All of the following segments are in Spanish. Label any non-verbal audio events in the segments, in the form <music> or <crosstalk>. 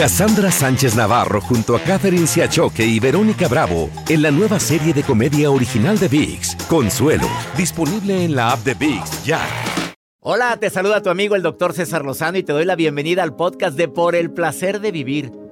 Cassandra Sánchez Navarro junto a Catherine Siachoque y Verónica Bravo en la nueva serie de comedia original de VIX, Consuelo, disponible en la app de VIX ya. Hola, te saluda tu amigo el doctor César Lozano y te doy la bienvenida al podcast de Por el Placer de Vivir,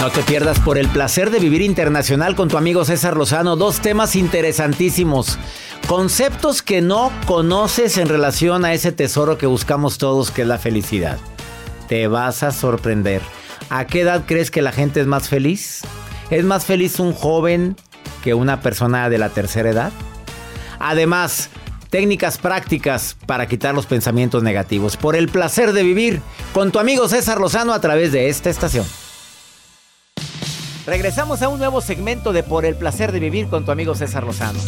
No te pierdas por el placer de vivir internacional con tu amigo César Lozano. Dos temas interesantísimos. Conceptos que no conoces en relación a ese tesoro que buscamos todos, que es la felicidad. Te vas a sorprender. ¿A qué edad crees que la gente es más feliz? ¿Es más feliz un joven que una persona de la tercera edad? Además, técnicas prácticas para quitar los pensamientos negativos. Por el placer de vivir con tu amigo César Lozano a través de esta estación. Regresamos a un nuevo segmento de Por el placer de vivir con tu amigo César Lozano.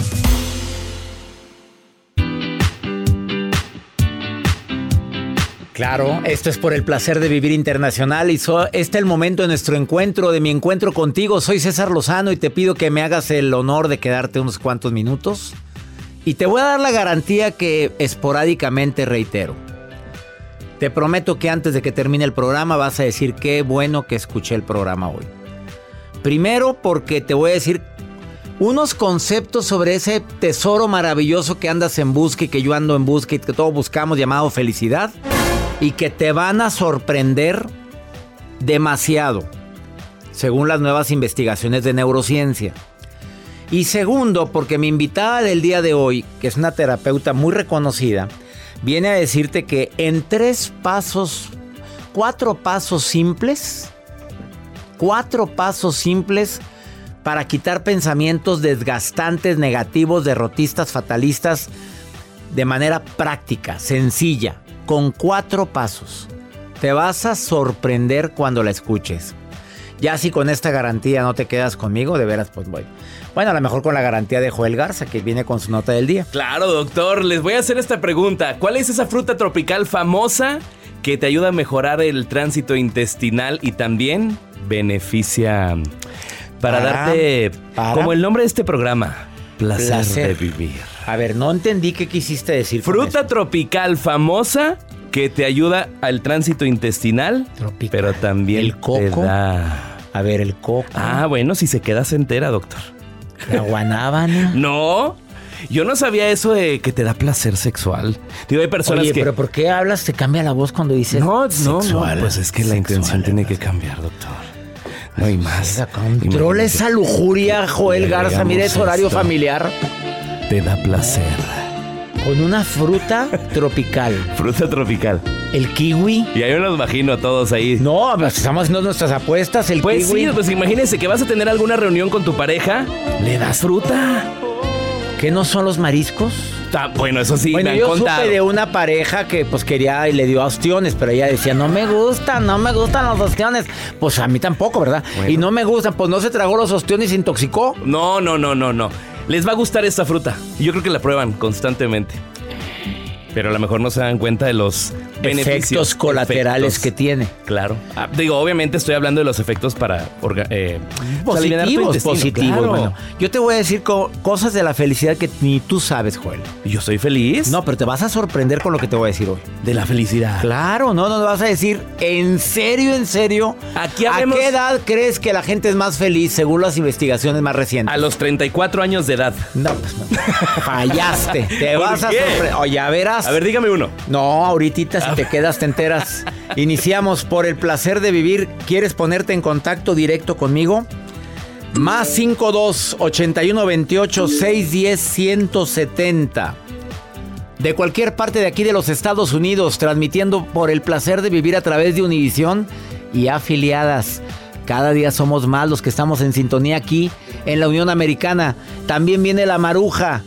Claro, esto es por el placer de vivir internacional y so, este es el momento de nuestro encuentro, de mi encuentro contigo. Soy César Lozano y te pido que me hagas el honor de quedarte unos cuantos minutos. Y te voy a dar la garantía que esporádicamente reitero. Te prometo que antes de que termine el programa vas a decir qué bueno que escuché el programa hoy. Primero porque te voy a decir unos conceptos sobre ese tesoro maravilloso que andas en busca y que yo ando en busca y que todos buscamos llamado felicidad y que te van a sorprender demasiado, según las nuevas investigaciones de neurociencia. Y segundo, porque mi invitada del día de hoy, que es una terapeuta muy reconocida, viene a decirte que en tres pasos, cuatro pasos simples, cuatro pasos simples para quitar pensamientos desgastantes, negativos, derrotistas, fatalistas, de manera práctica, sencilla, con cuatro pasos. Te vas a sorprender cuando la escuches. Ya si con esta garantía no te quedas conmigo, de veras, pues voy. Bueno, a lo mejor con la garantía de Joel Garza, que viene con su nota del día. Claro, doctor, les voy a hacer esta pregunta. ¿Cuál es esa fruta tropical famosa que te ayuda a mejorar el tránsito intestinal y también beneficia para, Para, darte, para. como el nombre de este programa, placer, Placer. de vivir? A ver, no entendí qué quisiste decir. Fruta tropical famosa que te ayuda al tránsito intestinal, Tropical. pero también El coco. te da... A ver, el coco, Ah, bueno, si se quedas entera, doctor. la guanábana. <laughs> No, yo no sabía eso de que te da placer sexual. Digo, hay personas Oye, que... pero ¿por qué hablas? Te cambia la voz cuando dices No, no, no, sexual. pues es que la intención tiene que cambiar, doctor. No hay más. Controla esa lujuria, Joel Garza. Mira, es agregamos horario esto. familiar. Te da placer. Con una fruta tropical. <laughs> Fruta tropical. El kiwi. Y ahí me los imagino a todos ahí. No, pues estamos haciendo nuestras apuestas. El Pues kiwi. sí, pues imagínense que vas a tener alguna reunión con tu pareja, le das fruta. ¿Qué no son los mariscos? Bueno, eso sí, bueno, me han yo contado. supe de una pareja que pues quería y le dio ostiones, pero ella decía, no me gustan, no me gustan los ostiones. Pues a mí tampoco, ¿verdad? Bueno. Y no me gustan, pues no se tragó los ostiones y se intoxicó. No, no, no, no, no. Les va a gustar esta fruta. Yo creo que la prueban constantemente. Pero a lo mejor no se dan cuenta de los. Efectos colaterales efectos. que tiene. Claro. Ah, digo, obviamente estoy hablando de los efectos para eh, pues, Positivos, positivos. claro. Bueno, yo te voy a decir co- cosas de la felicidad que ni tú sabes, Joel. Yo soy feliz. No, pero te vas a sorprender con lo que te voy a decir hoy. de la felicidad. Claro, no, no vas a decir, en serio, en serio. Aquí ¿A qué edad crees que la gente es más feliz según las investigaciones más recientes? A los 34 años de edad. No, pues no. <laughs> Fallaste. Te ¿Por vas a sorprender. Oye, ya verás. A ver, dígame uno. No, ahorita si te quedas te enteras. <laughs> Iniciamos por el placer de vivir. ¿Quieres ponerte en contacto directo conmigo? Más 52 81 28 610 170. De cualquier parte de aquí de los Estados Unidos, transmitiendo por el placer de vivir a través de Univisión y afiliadas. Cada día somos más los que estamos en sintonía aquí en la Unión Americana. También viene la maruja.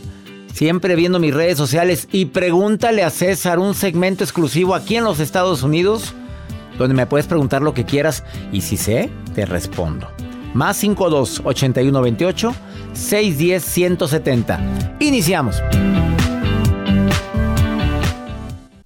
Siempre viendo mis redes sociales y pregúntale a César un segmento exclusivo aquí en los Estados Unidos donde me puedes preguntar lo que quieras y si sé, te respondo. Más 52 81 28 610 170. Iniciamos.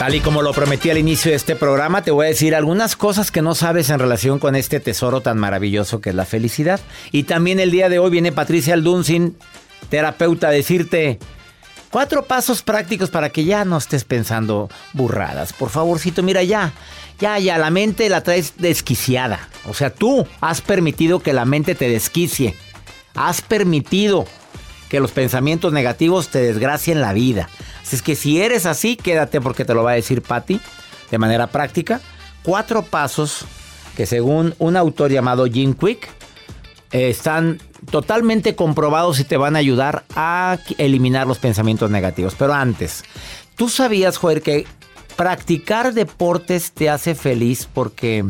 Tal y como lo prometí al inicio de este programa, te voy a decir algunas cosas que no sabes en relación con este tesoro tan maravilloso que es la felicidad. Y también el día de hoy viene Patricia Aldunzin, terapeuta, a decirte cuatro pasos prácticos para que ya no estés pensando burradas. Por favorcito, mira ya, ya, ya, la mente la traes desquiciada. O sea, tú has permitido que la mente te desquicie. Has permitido que los pensamientos negativos te desgracien la vida. Así es que si eres así, quédate porque te lo va a decir Patty de manera práctica. Cuatro pasos que según un autor llamado Jim Quick eh, están totalmente comprobados y te van a ayudar a eliminar los pensamientos negativos. Pero antes, ¿tú sabías, Joder, que practicar deportes te hace feliz porque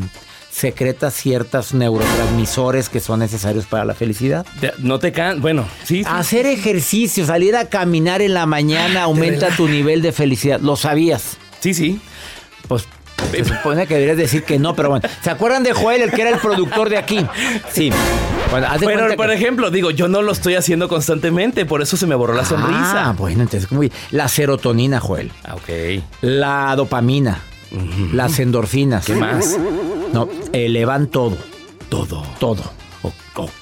secreta ciertos neurotransmisores que son necesarios para la felicidad. No te can... Bueno, sí, Hacer ejercicio, salir a caminar en la mañana aumenta tu nivel de felicidad. ¿Lo sabías? Sí, sí. Pues se supone que deberías decir que no, pero bueno. ¿Se acuerdan de Joel, el que era el productor de aquí? Sí. Bueno, haz de pero, por que... ejemplo, digo, yo no lo estoy haciendo constantemente, por eso se me borró la sonrisa. Ah, bueno, entonces, ¿cómo? La serotonina, Joel. Ah, ok. La dopamina. Las endorfinas. ¿Qué más? No, elevan todo. Todo. Todo.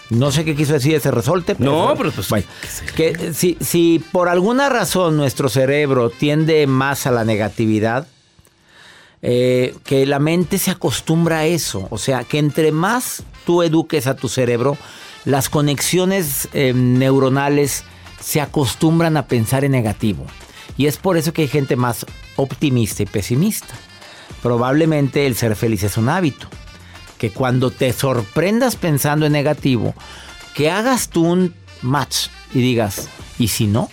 No sé qué quiso decir ese resorte. Pero no, pero pues. Bueno, que si, si por alguna razón nuestro cerebro tiende más a la negatividad, eh, que la mente se acostumbra a eso. O sea, que entre más tú eduques a tu cerebro, las conexiones eh, neuronales se acostumbran a pensar en negativo. Y es por eso que hay gente más optimista y pesimista. Probablemente el ser feliz es un hábito. Que cuando te sorprendas pensando en negativo, que hagas tú un match y digas, ¿y si no?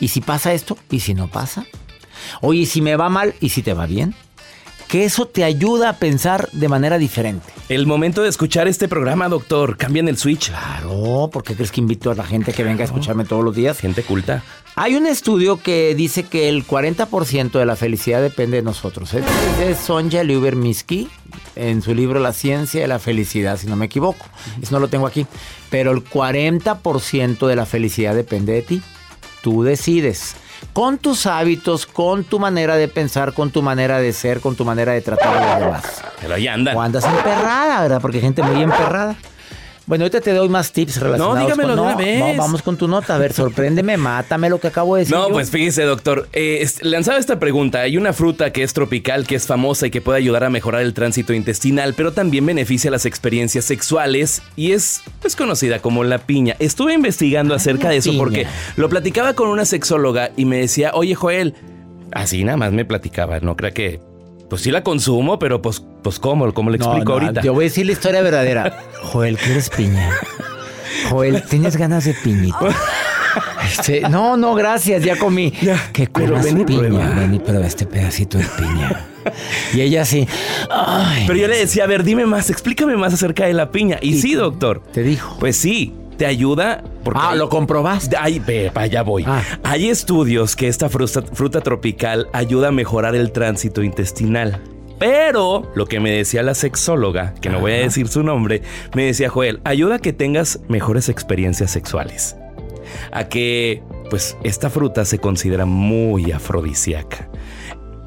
¿Y si pasa esto? ¿Y si no pasa? Oye, ¿y si me va mal? ¿Y si te va bien? Que eso te ayuda a pensar de manera diferente. El momento de escuchar este programa, doctor, cambian el switch. Claro, porque crees que invito a la gente que venga a escucharme todos los días. Gente culta. Hay un estudio que dice que el 40% de la felicidad depende de nosotros. Es de Sonja Lyuber-Minsky en su libro La ciencia de la felicidad, si no me equivoco. Eso no lo tengo aquí. Pero el 40% de la felicidad depende de ti. Tú decides con tus hábitos, con tu manera de pensar, con tu manera de ser, con tu manera de tratar a los demás. Pero ahí andan. O andas emperrada, ¿verdad? Porque hay gente muy emperrada. Bueno, ahorita te doy más tips relacionados no, dígamelo con... No, vez. vamos con tu nota. A ver, sorpréndeme, <laughs> mátame lo que acabo de decir. No, yo. pues fíjese, doctor. Eh, lanzaba esta pregunta. Hay una fruta que es tropical, que es famosa y que puede ayudar a mejorar el tránsito intestinal, pero también beneficia las experiencias sexuales y es, es conocida como la piña. Estuve investigando Ay, acerca de eso piña. porque lo platicaba con una sexóloga y me decía, oye, Joel, así nada más me platicaba. No crea que. Pues sí la consumo, pero pues, pues ¿cómo? ¿Cómo le No, explico no, ahorita? Yo voy a decir la historia verdadera. <laughs> Joel, ¿quieres piña? Joel, ¿tienes ganas de piñita? Este, no, no, gracias, ya comí. <laughs> ¿Qué pero comas ven y piña? prueba. Ven y prueba este pedacito de piña. <laughs> Y ella ay, Pero yo le decía, a ver, dime más, explícame más acerca de la piña. Y, sí, doctor. te dijo. Pues sí, te ayuda. Porque Ah, hay- ¿lo comprobaste? Ay, ve, allá voy. Ah. Hay estudios que esta fruta, fruta tropical ayuda a mejorar el tránsito intestinal. Pero lo que me decía la sexóloga, que no voy a decir su nombre, me decía Joel, ayuda a que tengas mejores experiencias sexuales. A que, pues, esta fruta se considera muy afrodisíaca.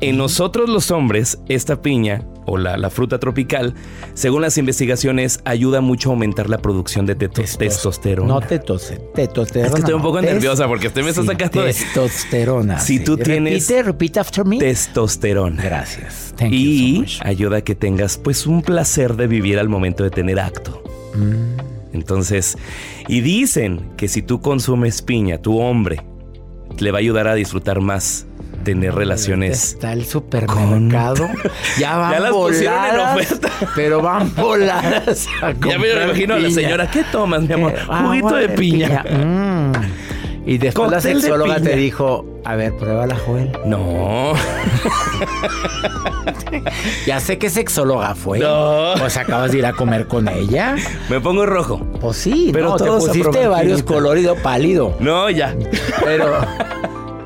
En nosotros los hombres, esta piña o la, la fruta tropical, según las investigaciones, ayuda mucho a aumentar la producción de testosterona. No tetose, testosterona. Es que estoy un poco tes- nerviosa porque usted me está sí, sacando de- Testosterona. Si sí. tú tienes- Repite, repite after me. testosterona. Gracias. Thank you Y so much. ayuda a que tengas pues un placer de vivir al momento de tener acto. Mm. Entonces, y dicen que si tú consumes piña, tu hombre, le va a ayudar a disfrutar más tener relaciones. Está el supermercado. <laughs> Ya van Ya las pusieron en voladas, oferta. Pero van voladas. a <laughs> Ya me imagino a la señora, ¿qué tomas, mi amor? Eh, Juguito de piña. Mm. Y después la de sexóloga te dijo, a ver, pruébala, Joel. No. <laughs> Ya sé que sexóloga fue. No. Pues acabas de ir a comer con ella. Me pongo rojo. Pues sí, Pero no, te todos pusiste varios colorido pálido. No, ya. Pero.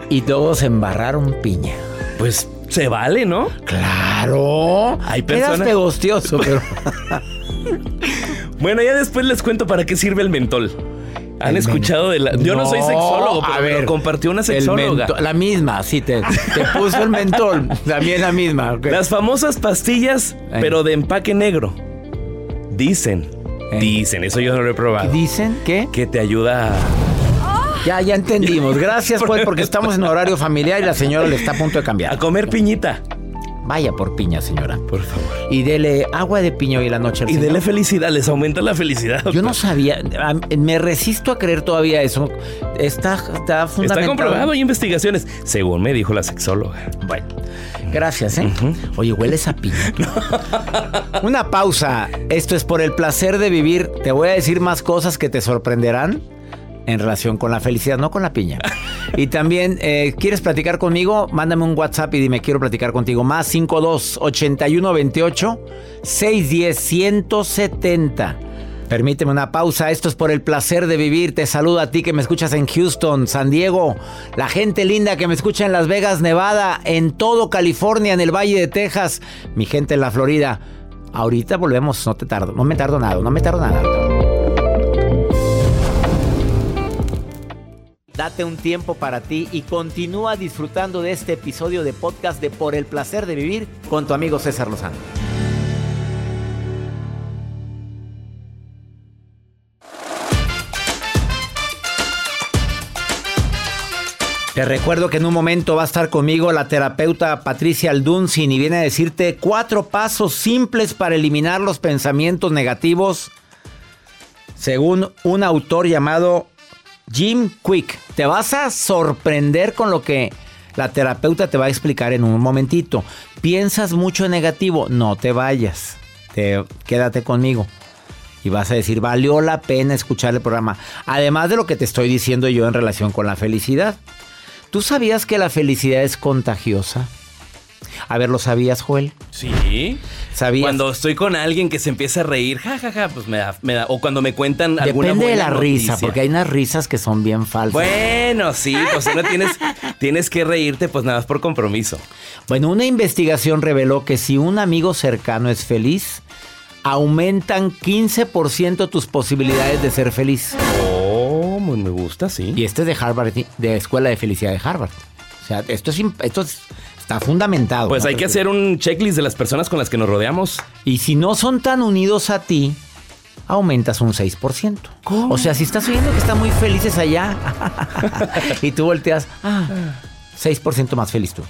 Y todos embarraron piña. Pues se vale, ¿no? Claro. Hay Eras personas- pegostioso, pero. <laughs> Bueno, ya después les cuento para qué sirve el mentol. ¿Han El escuchado de la.? Yo no, soy sexólogo, pero a me lo ver, compartió una sexóloga. la misma, sí, te, te puso el mentol. También la misma. ok. Las famosas pastillas, pero de empaque negro. Dicen. Dicen, eso yo no lo he probado. ¿Dicen qué? Que te ayuda a. Ya, ya entendimos. Gracias, pues, porque estamos en horario familiar y la señora le está a punto de a cambiar. comer piñita. Vaya por piña, señora. Por favor. Y dele agua de piña hoy en la noche al Y señor. dele felicidad, les aumenta la felicidad. Yo no sabía, a- me resisto a creer todavía eso. Está, está fundamentado. Está comprobado, hay investigaciones, según me dijo la sexóloga. Bueno, gracias, ¿eh? Oye, hueles a piña. Una pausa. Esto es por el placer de vivir. Te voy a decir más cosas que te sorprenderán en relación con la felicidad, no con la piña. Y también, eh, ¿quieres platicar conmigo? Mándame un WhatsApp y dime, quiero platicar contigo. Más 52 81 28 610 170. Permíteme una pausa. Esto es por el placer de vivir. Te saludo a ti que me escuchas en Houston, San Diego, la gente linda que me escucha en Las Vegas, Nevada, en todo California, en el Valle de Texas, mi gente en la Florida. Ahorita volvemos, no te tardo, no me tardo nada, no me tardo nada. Date un tiempo para ti y continúa disfrutando de este episodio de podcast de Por el placer de vivir con tu amigo César Lozano. Te recuerdo que en un momento va a estar conmigo la terapeuta Patricia Aldunzin y viene a decirte cuatro pasos simples para eliminar los pensamientos negativos según un autor llamado Jim Quick. Te vas a sorprender con lo que la terapeuta te va a explicar en un momentito. ¿Piensas mucho en negativo? No te vayas. Te, quédate conmigo. Y vas a decir, valió la pena escuchar el programa. Además de lo que te estoy diciendo yo en relación con la felicidad. ¿Tú sabías que la felicidad es contagiosa? A ver, ¿lo sabías, Joel? Sí. ¿Sabías? Cuando estoy con alguien que se empieza a reír, jajaja, pues me da, me da- O cuando me cuentan alguna Depende de la risa, porque hay unas risas que son bien falsas. Bueno, sí, pues no tienes, <laughs> tienes que reírte, pues nada más por compromiso. Bueno, una investigación reveló que si un amigo cercano es feliz, aumentan 15% tus posibilidades de ser feliz. Oh, muy me gusta, sí. Y este es de Harvard, de Escuela de Felicidad de Harvard. O sea, esto, es, esto es- está fundamentado. Pues ¿no? hay que hacer un checklist de las personas con las que nos rodeamos. Y si no son tan unidos a ti, aumentas un 6%. O sea, si estás viendo que están muy felices allá <laughs> y tú volteas, ah, 6% más feliz tú.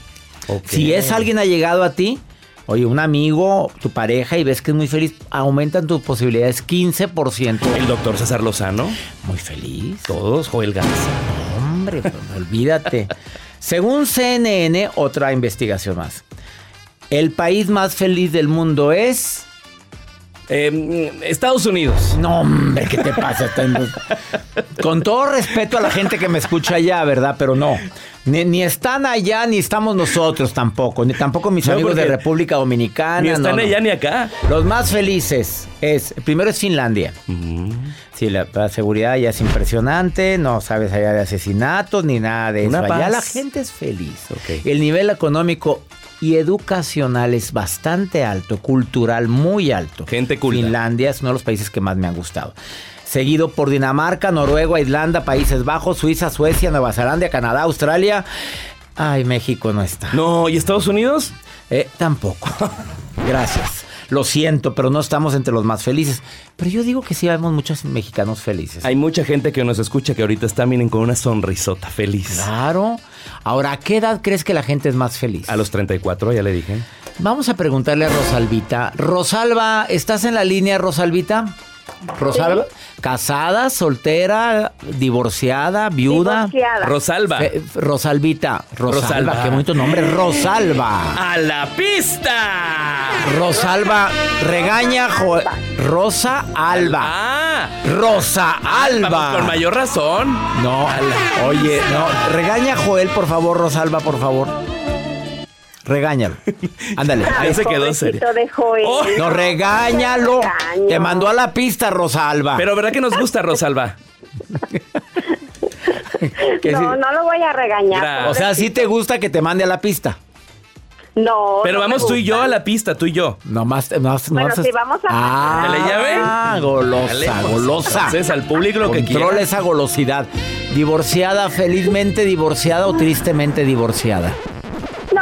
Si es alguien allegado a ti, oye, un amigo, tu pareja, y ves que es muy feliz, aumentan tus posibilidades 15%. El doctor César Lozano, Muy feliz. todos, Joel Garza. Hombre, pues, olvídate. <laughs> Según CNN, otra investigación más. El país más feliz del mundo es Eh, Estados Unidos. No, hombre, ¿qué te pasa? Con todo respeto a la gente que me escucha allá, ¿verdad? Pero no. Ni, están allá, ni estamos nosotros tampoco. Ni tampoco mis amigos de República Dominicana. Ni están allá ni acá. Los más felices es, primero es Finlandia. Sí, la, seguridad ya es impresionante. No sabes allá de asesinatos ni nada de eso. Allá la gente es feliz. El nivel económico y educacional es bastante alto, cultural muy alto. Gente culta. Finlandia es uno de los países que más me han gustado. Seguido por Dinamarca, Noruega, Islanda, Países Bajos, Suiza, Suecia, Nueva Zelanda, Canadá, Australia. Ay, México no está. No, ¿y Estados Unidos? Eh, tampoco. <laughs> Gracias. Lo siento, pero no estamos entre los más felices. Pero yo digo que sí vemos muchos mexicanos felices. Hay mucha gente que nos escucha que ahorita está, miren, con una sonrisota feliz. Claro. Ahora, ¿a qué edad crees que la gente es más feliz? A los 34, ya le dije. Vamos a preguntarle a Rosalvita. Rosalba, ¿estás en la línea, Rosalvita? Rosalba, casada, soltera, divorciada, viuda. Rosalba. Rosalvita. Rosalba. Qué bonito nombre. Rosalba. A la pista. Rosalba regaña Rosa Alba. Ah. Rosa Alba. con mayor razón. No. Oye, no. Regaña Joel, por favor, Rosalba, por favor. Regáñalo. <laughs> Ándale. Ahí se quedó serio. Oh. No, regáñalo. Te mandó a la pista, Rosalba. Pero ¿verdad que nos gusta, <laughs> Rosalba? <laughs> no, no lo voy a regañar. O sea, ¿sí te gusta que te mande a la pista? No. Pero vamos tú y yo a la pista, tú y yo. No más, más, bueno, si vamos a. Ah, ¿Le llave? Ah, golosa, pues, golosa. Entonces al público lo que quiera. esa golosidad. Divorciada, felizmente divorciada o tristemente divorciada.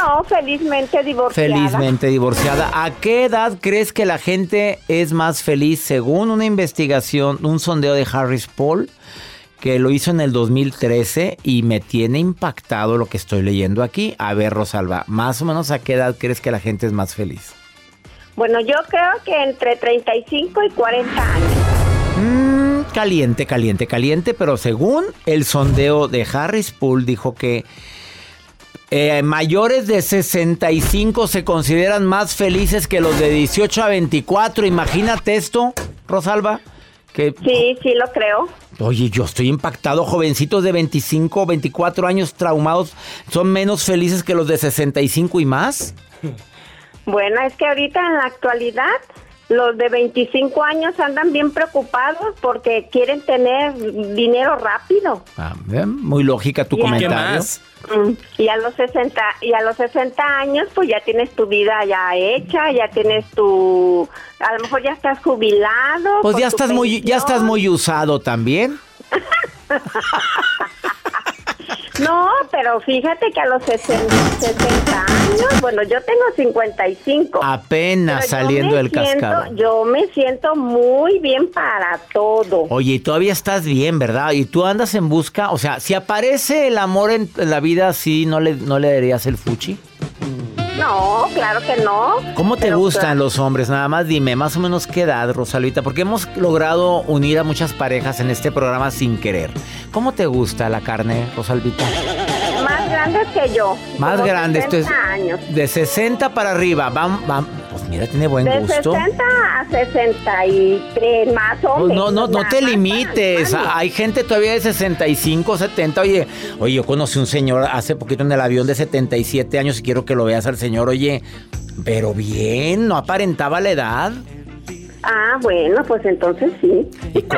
No, felizmente divorciada. Felizmente divorciada. ¿A qué edad crees que la gente es más feliz según una investigación, un sondeo de Harris Paul? que lo hizo en el 2013 y me tiene impactado lo que estoy leyendo aquí. A ver, Rosalba, más o menos a qué edad crees que la gente es más feliz? Bueno, yo creo que entre 35 y 40 años. Mm, caliente, caliente, caliente, pero según el sondeo de Harris Pool dijo que eh, mayores de 65 se consideran más felices que los de 18 a 24. Imagínate esto, Rosalba. Que, sí, sí lo creo. Oye, yo estoy impactado. Jovencitos de 25, 24 años traumados son menos felices que los de 65 y más. Bueno, es que ahorita en la actualidad los de 25 años andan bien preocupados porque quieren tener dinero rápido. Ah, muy lógica tu comentario. Mm, y a los 60 y a los 60 años pues ya tienes tu vida ya hecha, ya tienes tu a lo mejor ya estás jubilado. Pues ya estás muy ya estás muy usado también. <laughs> No, pero fíjate que a los 60, años, bueno, yo tengo 55. Apenas saliendo del cascado. Yo me siento muy bien para todo. Oye, y todavía estás bien, ¿verdad? Y tú andas en busca, o sea, si aparece el amor en la vida, ¿sí no le, no le darías el fuchi? No, claro que no. ¿Cómo te gustan los hombres? Nada más dime, más o menos qué edad, Rosalita, porque hemos logrado unir a muchas parejas en este programa sin querer. ¿Cómo te gusta la carne, Rosalvita? Más grandes que yo. Más grandes, esto es años. de 60 para arriba. Vamos, vamos. Pues mira, tiene buen gusto. De 60 a 63, más o pues No, no, no te limites. Hay gente todavía de 65, 70. Oye, oye, yo conocí un señor hace poquito en el avión de 77 años y quiero que lo veas al señor. Oye, pero bien, no aparentaba la edad. Ah, bueno, pues entonces sí.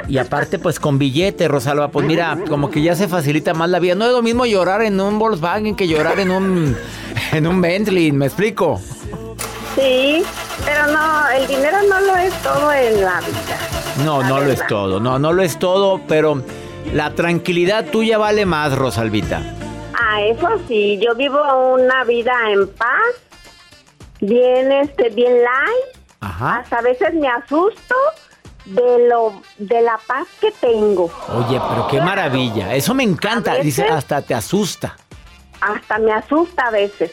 Y, aparte, pues con billete, Rosalba, pues mira, como que ya se facilita más la vida. No es lo mismo llorar en un Volkswagen que llorar en un, <laughs> en un Bentley, ¿me explico? Sí, pero no, el dinero no lo es todo en la vida. No, no lo es todo, no, no lo es todo, pero la tranquilidad tuya vale más, Rosalvita. Ah, eso sí, yo vivo una vida en paz, bien, este, bien light hasta a veces me asusto de lo de la paz que tengo. Oye, pero qué maravilla. Eso me encanta. Dice, hasta te asusta. Hasta me asusta a veces.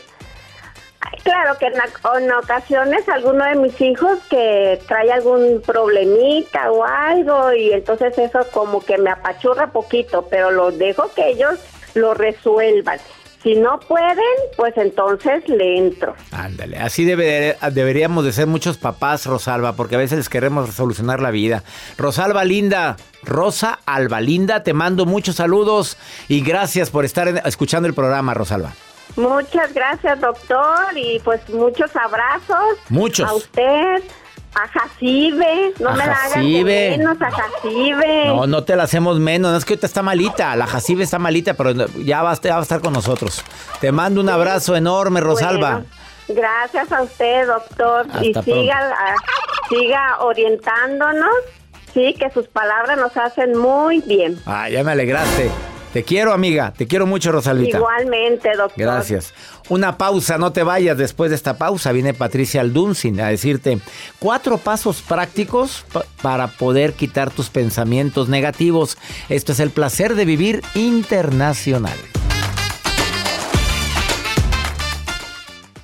Claro que en, ocasiones alguno de mis hijos que trae algún problemita o algo y entonces eso como que me apachurra poquito, pero los dejo que ellos lo resuelvan. Si no pueden, pues entonces le entro. Ándale, así debe, deberíamos de ser muchos papás, Rosalba, porque a veces les queremos solucionar la vida. Rosalba Linda, Rosa Alba Linda, te mando muchos saludos y gracias por estar escuchando el programa, Rosalba. Muchas gracias, doctor, y pues muchos abrazos. Muchos. A usted, a Jacibe, no me la hagan menos a Jacibe. No, no te la hacemos menos, no es que ahorita está malita, la Jacibe está malita, pero ya va, a estar con nosotros. Te mando un abrazo enorme, Rosalba. gracias a usted, doctor, y siga, siga orientándonos, sí, que sus palabras nos hacen muy bien. Ah, ya me alegraste. Te quiero, amiga. Te quiero mucho, Rosalita. Igualmente, doctor. Gracias. Una pausa, no te vayas. Después de esta pausa viene Patricia Aldunzin a decirte cuatro pasos prácticos para poder quitar tus pensamientos negativos. Esto es el placer de vivir internacional.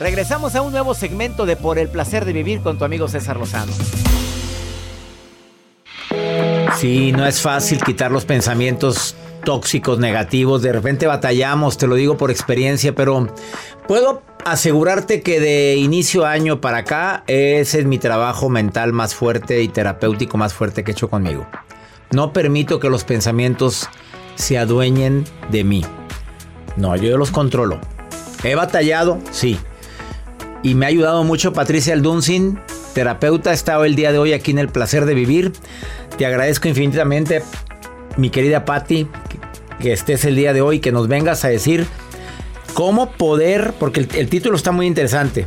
Regresamos a un nuevo segmento de Por el placer de vivir con tu amigo César Lozano. Sí, no es fácil quitar los pensamientos tóxicos, negativos. De repente batallamos, te lo digo por experiencia, pero puedo asegurarte que de inicio año para acá, ese es mi trabajo mental más fuerte y terapéutico más fuerte que he hecho conmigo. No permito que los pensamientos se adueñen de mí. No, yo los controlo. He batallado, sí. Y me ha ayudado mucho Patricia Aldunzin, terapeuta, ha estado el día de hoy aquí en El Placer de Vivir. Te agradezco infinitamente, mi querida Patti, que estés el día de hoy, que nos vengas a decir cómo poder, porque el, título está muy interesante.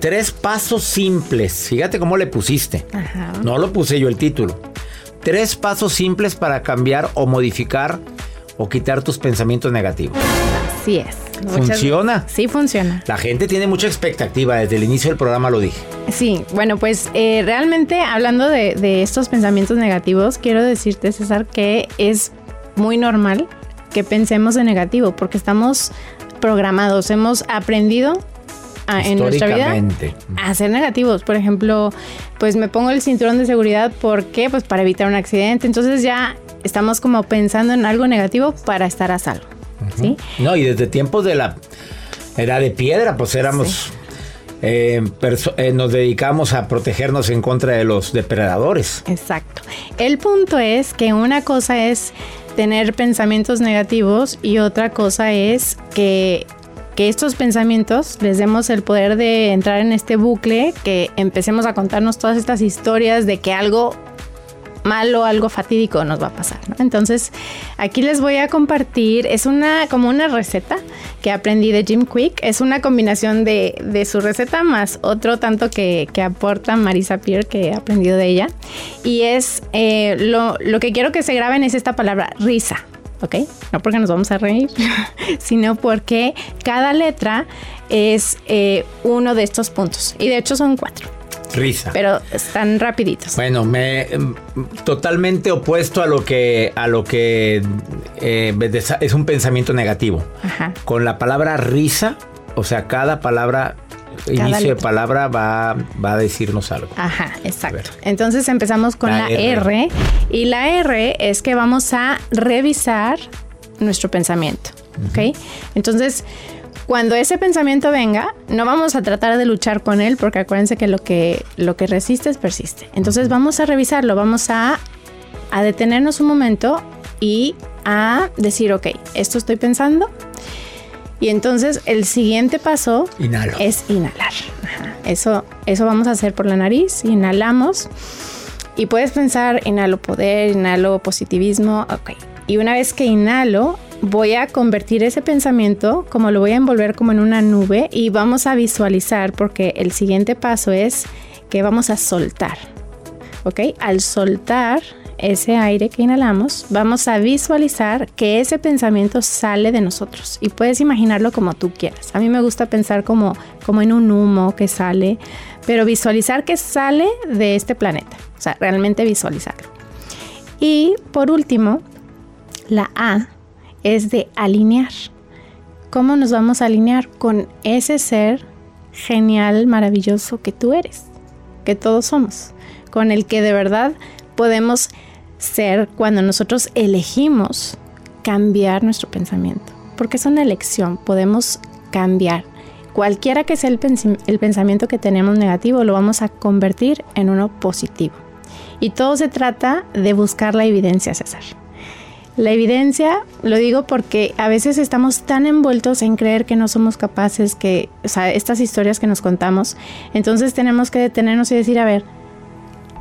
Tres pasos simples. Fíjate cómo le pusiste. No lo puse yo el título. Tres pasos simples para cambiar o modificar o quitar tus pensamientos negativos. Así es. ¿Funciona? Sí, funciona. La gente tiene mucha expectativa, desde el inicio del programa lo dije. Sí, bueno, pues eh, realmente hablando de, estos pensamientos negativos, quiero decirte, César, que es muy normal que pensemos en negativo, porque estamos programados, hemos aprendido en nuestra vida a ser negativos. Por ejemplo, pues me pongo el cinturón de seguridad, ¿por qué? Pues para evitar un accidente. Entonces ya estamos como pensando en algo negativo para estar a salvo. No, y desde tiempos de la era de piedra, pues éramos... Eh, eh, nos dedicamos a protegernos en contra de los depredadores. Exacto. El punto es que una cosa es tener pensamientos negativos y otra cosa es que, que estos pensamientos les demos el poder de entrar en este bucle, que empecemos a contarnos todas estas historias de que algo malo, algo fatídico nos va a pasar. Entonces, aquí les voy a compartir, es una como una receta que aprendí de Jim Quick, es una combinación de, su receta más otro tanto que, aporta Marisa Peer que he aprendido de ella. Y es, eh, lo, que quiero que se graben es esta palabra, risa. ¿ok? No porque nos vamos a reír, <laughs> sino porque cada letra es eh, uno de estos puntos. Y de hecho son cuatro. Risa. Pero están rapiditos. Bueno, me em, totalmente opuesto a lo que a lo que eh, es un pensamiento negativo. Ajá. Con la palabra risa, o sea, cada palabra inicio de palabra va, va, a decirnos algo. Ajá, exacto. Entonces empezamos con la, R. y la R es que vamos a revisar nuestro pensamiento. ¿Ok? Entonces cuando ese pensamiento venga, no vamos a tratar de luchar con él, porque acuérdense que lo que, lo que resistes persiste. Entonces vamos a revisarlo, vamos a, a detenernos un momento y a decir, ok, esto estoy pensando. Y entonces el siguiente paso es inhalar. Eso, eso vamos a hacer por la nariz. Inhalamos. Y puedes pensar, inhalo poder, inhalo positivismo. Ok. Y una vez que inhalo, voy a convertir ese pensamiento, como lo voy a envolver como en una nube y vamos a visualizar, porque el siguiente paso es que vamos a soltar. ¿Ok? Al soltar ese aire que inhalamos, vamos a visualizar que ese pensamiento sale de nosotros y puedes imaginarlo como tú quieras. A mí me gusta pensar como, como en un humo que sale, pero visualizar que sale de este planeta, o sea, realmente visualizarlo. Y por último, la A es de alinear. ¿Cómo nos vamos a alinear con ese ser genial, maravilloso que tú eres, que todos somos, con el que de verdad podemos ser cuando nosotros elegimos cambiar nuestro pensamiento? Porque es una elección, podemos cambiar. Cualquiera que sea el, pensamiento que tenemos negativo, lo vamos a convertir en uno positivo. Y todo se trata de buscar la evidencia, César. La evidencia, lo digo porque a veces estamos tan envueltos en creer que no somos capaces, que, o sea, estas historias que nos contamos, entonces tenemos que detenernos y decir, a ver,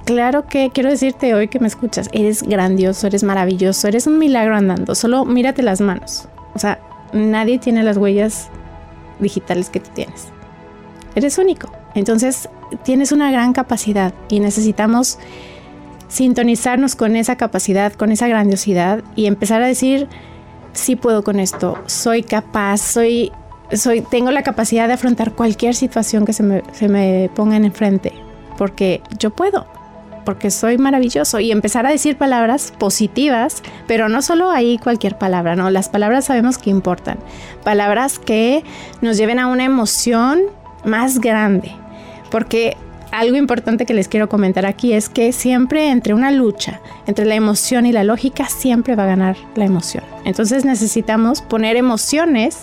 claro que quiero decirte hoy que me escuchas, eres grandioso, eres maravilloso, eres un milagro andando, solo mírate las manos. O sea, nadie tiene las huellas digitales que tú tienes. Eres único. Entonces, tienes una gran capacidad y necesitamos sintonizarnos con esa capacidad, con esa grandiosidad y empezar a decir, sí puedo con esto, soy capaz, soy, soy, tengo la capacidad de afrontar cualquier situación que se me, se me ponga en enfrente, porque yo puedo, porque soy maravilloso y empezar a decir palabras positivas, pero no solo ahí cualquier palabra, no, las palabras sabemos que importan, palabras que nos lleven a una emoción más grande, porque algo importante que les quiero comentar aquí es que siempre entre una lucha, entre la emoción y la lógica, siempre va a ganar la emoción. Entonces necesitamos poner emociones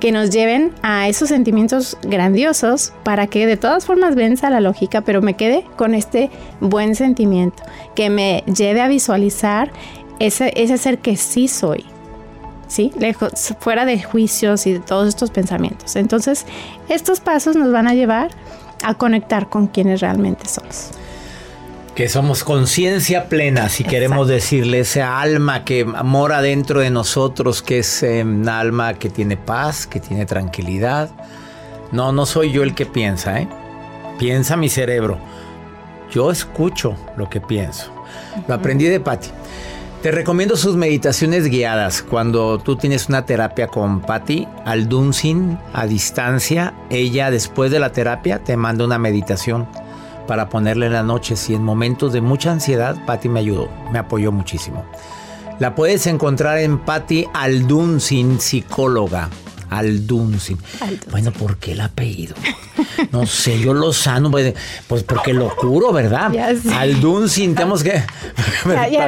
que nos lleven a esos sentimientos grandiosos para que de todas formas venza la lógica, pero me quede con este buen sentimiento, que me lleve a visualizar ese, ese ser que sí soy, ¿sí? Lejos, fuera de juicios y de todos estos pensamientos. Entonces, estos pasos nos van a llevar a conectar con quienes realmente somos. Que somos conciencia plena, si queremos decirle, ese alma que mora dentro de nosotros, que es un em, alma que tiene paz, que tiene tranquilidad. No, no soy yo el que piensa, ¿eh? Piensa mi cerebro. Yo escucho lo que pienso. Lo aprendí de Patti. Te recomiendo sus meditaciones guiadas. Cuando tú tienes una terapia con Patty Aldunsin a distancia, ella después de la terapia te manda una meditación para ponerle en la noche. Si en momentos de mucha ansiedad, Patty me ayudó, me apoyó muchísimo. La puedes encontrar en Patty Aldunsin, psicóloga. Aldunsin. Bueno, ¿por qué el apellido? No sé, yo lo sano, pues, pues porque lo curo, ¿verdad? Aldunsin, tenemos que.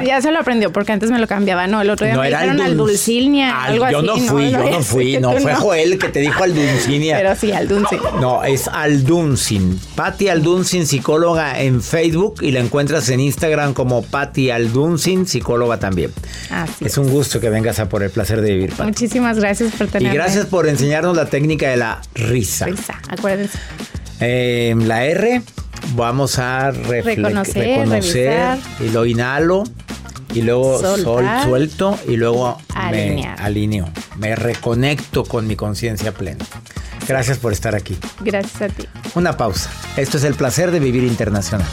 ya, se lo aprendió, porque antes me lo cambiaba, ¿no? El otro día no, me dijeron Aldulcinia, algo así. Yo no fui, yo no fui, no, <laughs> fue Joel que te dijo Aldulcinia. Pero sí, Aldunsin. No, es Aldunsin. Patti Aldunsin, psicóloga en Facebook, y la encuentras en Instagram como Patti Aldunsin, psicóloga también. Así es. un gusto que vengas a por el placer de vivir, Patti. Muchísimas gracias por tenerme. Y gracias por enseñarnos la técnica de la risa. Risa, acuérdense. Eh, la R, vamos a reconocer, y lo inhalo y luego sol, suelto y luego me alineo, me reconecto con mi conciencia plena. Gracias por estar aquí. Gracias a ti. Una pausa. Esto es el placer de vivir internacional.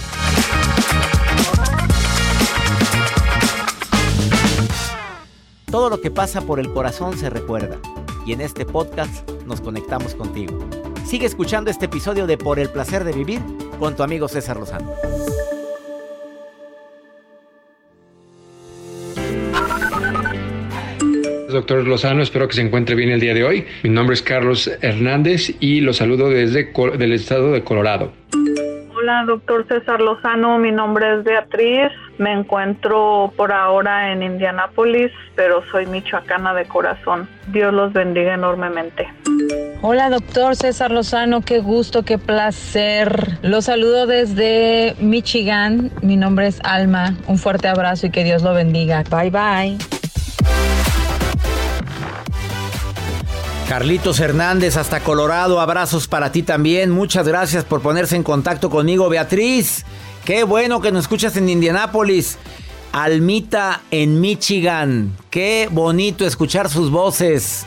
Todo lo que pasa por el corazón se recuerda y en este podcast nos conectamos contigo. Sigue escuchando este episodio de Por el placer de vivir con tu amigo César Lozano. Doctor Lozano, espero que se encuentre bien el día de hoy. Mi nombre es Carlos Hernández y lo saludo desde el estado de Colorado. Hola, doctor César Lozano. Mi nombre es Beatriz. Me encuentro por ahora en Indianápolis, pero soy michoacana de corazón. Dios los bendiga enormemente. Hola, doctor César Lozano. Qué gusto, qué placer. Los saludo desde Michigan. Mi nombre es Alma. Un fuerte abrazo y que Dios lo bendiga. Bye, bye. Carlitos Hernández hasta Colorado, abrazos para ti también. Muchas gracias por ponerse en contacto conmigo, Beatriz. Qué bueno que nos escuchas en Indianápolis. Almita en Michigan. Qué bonito escuchar sus voces.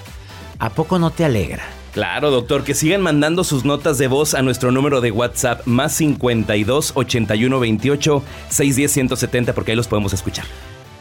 ¿A poco no te alegra? Claro, doctor, que sigan mandando sus notas de voz a nuestro número de WhatsApp más 52 81 28 610 170 porque ahí los podemos escuchar.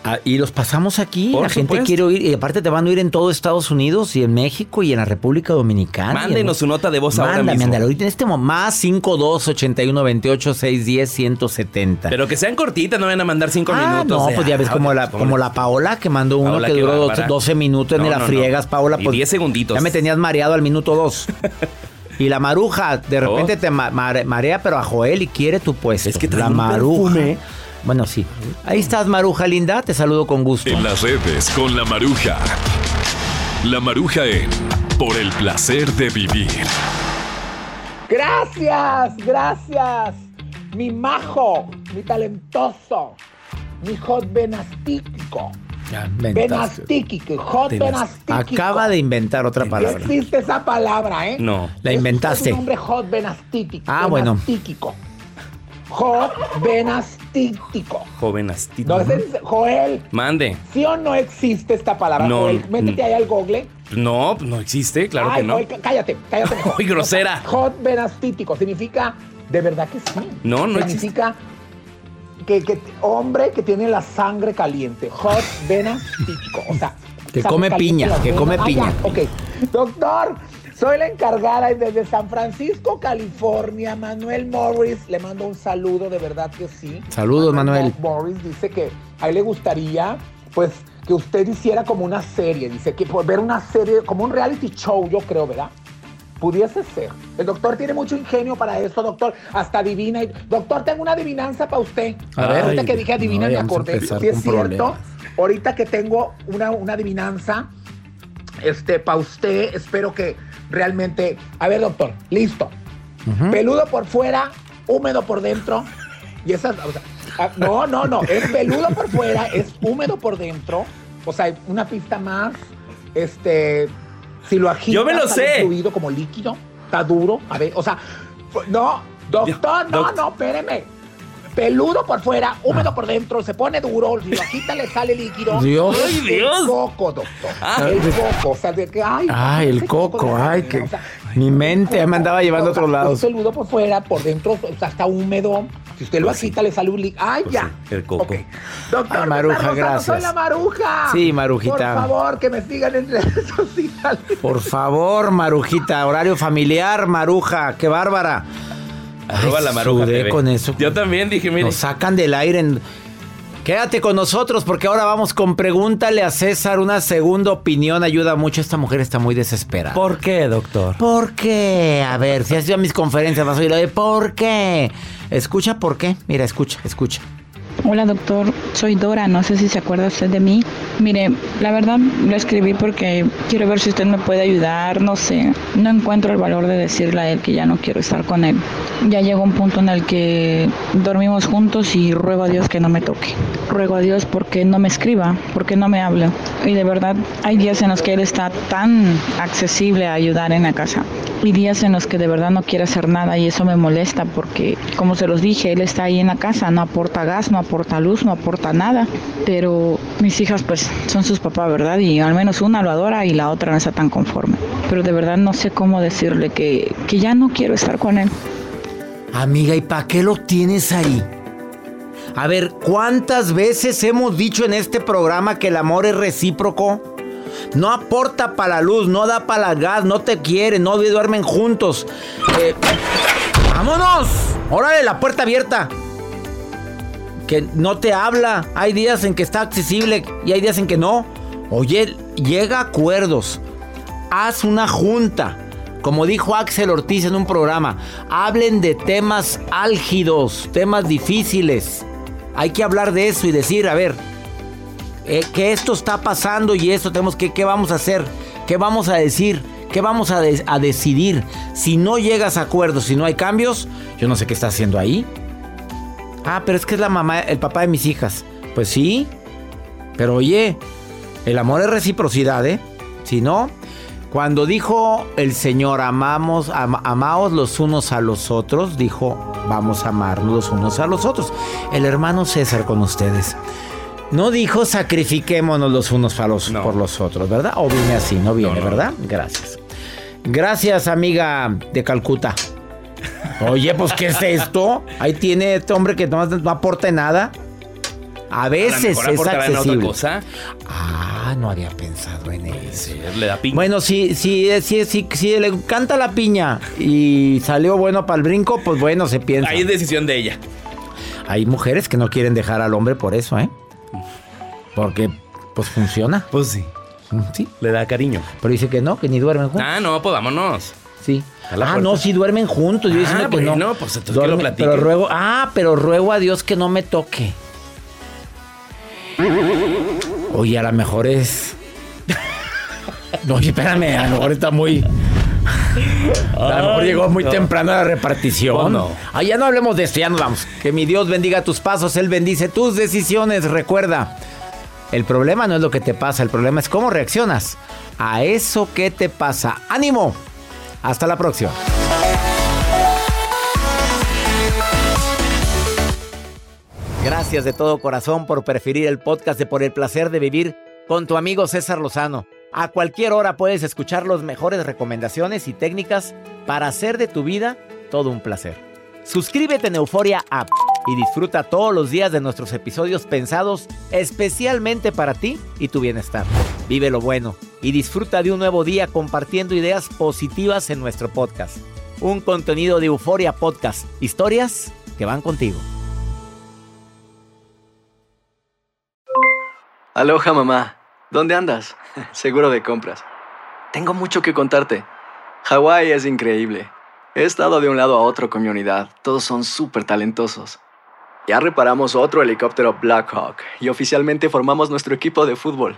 Ah, y los pasamos aquí. Por la gente quiere oír. Y aparte te van a oír en todo Estados Unidos y en México y en la República Dominicana. Mándenos su nota de voz ahora Mándame, mismo. ándale. Ahorita en este momento, más 52 81 28 610 170. Pero que sean cortitas, no vayan a mandar cinco Ah, minutos. no, de- pues ya ves ah, como la, como la Paola que mandó uno Paola, que duró bárbara. 12 minutos, No, la no, no. friegas, Paola. Y Pues, 10 segunditos. Ya me tenías mareado al minuto 2. <laughs> y la maruja, de repente te ma- mare- marea, pero a Joel y quiere tu puesto. Es que la maruja. perfume. Bueno, sí. Ahí estás, maruja linda. Te saludo con gusto. En las redes con la maruja. La maruja en Por el placer de vivir. Gracias, gracias. Mi majo, mi talentoso, mi hot inventaste. Venastíquico, hot. Acaba de inventar otra palabra. Existe esa palabra, ¿eh? No. La Es inventaste. un nombre hot venastíquico. Ah, bueno. Hot venastíquico. Joven astito. No, ese es- Joel, Mande. ¿sí o no existe esta palabra? No, Joel, métete ahí al google. No, no existe, claro Ay, que no. Joel, cállate, cállate. Ay, grosera. Hot venastítico significa, de verdad que sí. No, no Significa que, que hombre que tiene la sangre caliente. Hot venastítico. O sea, Que come piña, que come Ah, piña. ya, ok. Doctor, soy la encargada y desde San Francisco, California, Manuel Morris. Le mando un saludo, de verdad que sí. Saludos, Manuel. Morris dice que a él le gustaría, pues, que usted hiciera como una serie. Dice que por ver una serie, como un reality show, yo creo, ¿verdad? Pudiese ser. El doctor tiene mucho ingenio para eso, doctor. Hasta adivina. Doctor, tengo una adivinanza para usted. A ver. Ahorita que dije adivina, No, me acordé. Si es con cierto, problemas. ahorita que tengo una, una adivinanza, este, para usted, espero que realmente. A ver, doctor, listo. Peludo por fuera, húmedo por dentro. Y esas, o sea, ah, no, no, no, es peludo por fuera, es húmedo por dentro. O sea, una pista más, este, si lo agitas, Yo me lo sé. fluido como líquido, está duro. A ver, o sea, no, doctor, no, no, espéreme. Peludo por fuera, húmedo por dentro, se pone duro, si lo agita le sale líquido. Dios. Es ¡Ay, Dios! El coco, doctor. Ah. el coco, o sea, de que, ay, Ay, el coco, ay, que o sea, mi mente me andaba llevando a otros lados. Es peludo por fuera, por dentro o sea, está húmedo. Si usted lo agita, le sale un líquido. ¡Ay, Pues ya! sí, el coco. Doctor, Ay, Maruja, Lozano, gracias. Soy la Maruja. Sí, Marujita. Por favor, que me sigan en redes <laughs> sociales. Por favor, Marujita, horario familiar, Maruja, qué bárbara. Arroba Ay, la maruja sudé TV. con eso. Yo también dije, mire. Nos sacan del aire. en- Quédate con nosotros porque ahora vamos con Pregúntale a César. Una segunda opinión ayuda mucho. Esta mujer está muy desesperada. ¿Por qué, doctor? ¿Por qué? A ver, si has ido a mis conferencias vas a oír lo de ¿por qué? Escucha por qué. Mira, escucha, escucha. Hola doctor, soy Dora, no sé si se acuerda usted de mí. Mire, la verdad lo escribí porque quiero ver si usted me puede ayudar, no sé, no encuentro el valor de decirle a él que ya no quiero estar con él. Ya llegó un punto en el que dormimos juntos y ruego a Dios que no me toque. Ruego a Dios porque no me escriba, porque no me hable. Y de verdad hay días en los que él está tan accesible a ayudar en la casa y días en los que de verdad no quiere hacer nada y eso me molesta porque, como se los dije, él está ahí en la casa, no aporta gas, no aporta luz, no aporta nada, pero mis hijas pues son sus papás, ¿verdad? Y al menos una lo adora y la otra no está tan conforme. Pero de verdad no sé cómo decirle que, que ya no quiero estar con él. Amiga, ¿y para qué lo tienes ahí? A ver, ¿cuántas veces hemos dicho en este programa que el amor es recíproco? No aporta para la luz, no da para el gas, no te quiere, no duermen juntos. Eh, ¡Vámonos! Órale, la puerta abierta. Que no te habla. Hay días en que está accesible y hay días en que no. Oye, llega a acuerdos. Haz una junta. Como dijo Axel Ortiz en un programa, hablen de temas álgidos, temas difíciles. Hay que hablar de eso y decir, a ver, eh, que esto está pasando y esto tenemos que, ¿qué vamos a hacer? ¿Qué vamos a decir? ¿Qué vamos a, a decidir? Si no llegas a acuerdos, si no hay cambios, yo no sé qué está haciendo ahí. Ah, pero es que es la mamá, el papá de mis hijas. Pues sí. Pero oye, el amor es reciprocidad, ¿eh? Si no, Cuando dijo el Señor, amamos, amaos los unos a los otros, dijo, vamos a amarnos los unos a los otros. El hermano César con ustedes. No dijo sacrifiquémonos los unos por los otros, ¿verdad? O viene así, no viene, ¿verdad? Gracias. Gracias, amiga de Calcuta. Oye, pues, ¿qué es esto? Ahí tiene este hombre que no, no aporta nada. A veces es accesible. cosa. Ah, no había pensado en eso. le da piña. Bueno, si, si, si, si, le encanta la piña y salió bueno para el brinco, pues bueno, se piensa. Ahí es decisión de ella. Hay mujeres que no quieren dejar al hombre por eso, ¿eh? Porque, pues funciona. Pues sí. Mm, sí. Le da cariño. Pero dice que no, que ni duermen juntos. Ah, no, pues vámonos. Sí. Ah, no, sí duermen juntos. Yo ah, que no. No, pues entonces que lo Pero ruego, ah, pero ruego a Dios que no me toque. Oye, a lo mejor es. <laughs> No, oye, espérame, a lo mejor está muy. A lo mejor llegó muy temprano la repartición. No. Ah, ya no hablemos de esto, ya nos vamos. Que mi Dios bendiga tus pasos, Él bendice tus decisiones. Recuerda, el problema no es lo que te pasa, el problema es cómo reaccionas a eso que te pasa. ¡Ánimo! Hasta la próxima. Gracias de todo corazón por preferir el podcast de Por el placer de vivir con tu amigo César Lozano. A cualquier hora puedes escuchar las mejores recomendaciones y técnicas para hacer de tu vida todo un placer. Suscríbete en Euforia App y disfruta todos los días de nuestros episodios pensados especialmente para ti y tu bienestar. Vive lo bueno y disfruta de un nuevo día compartiendo ideas positivas en nuestro podcast. Un contenido de Euforia Podcast, historias que van contigo. Aloha mamá, ¿dónde andas? <laughs> Seguro de compras. Tengo mucho que contarte. Hawái es increíble. He estado de un lado a otro con mi unidad. Todos son súper talentosos. Ya reparamos otro helicóptero Blackhawk y oficialmente formamos nuestro equipo de fútbol.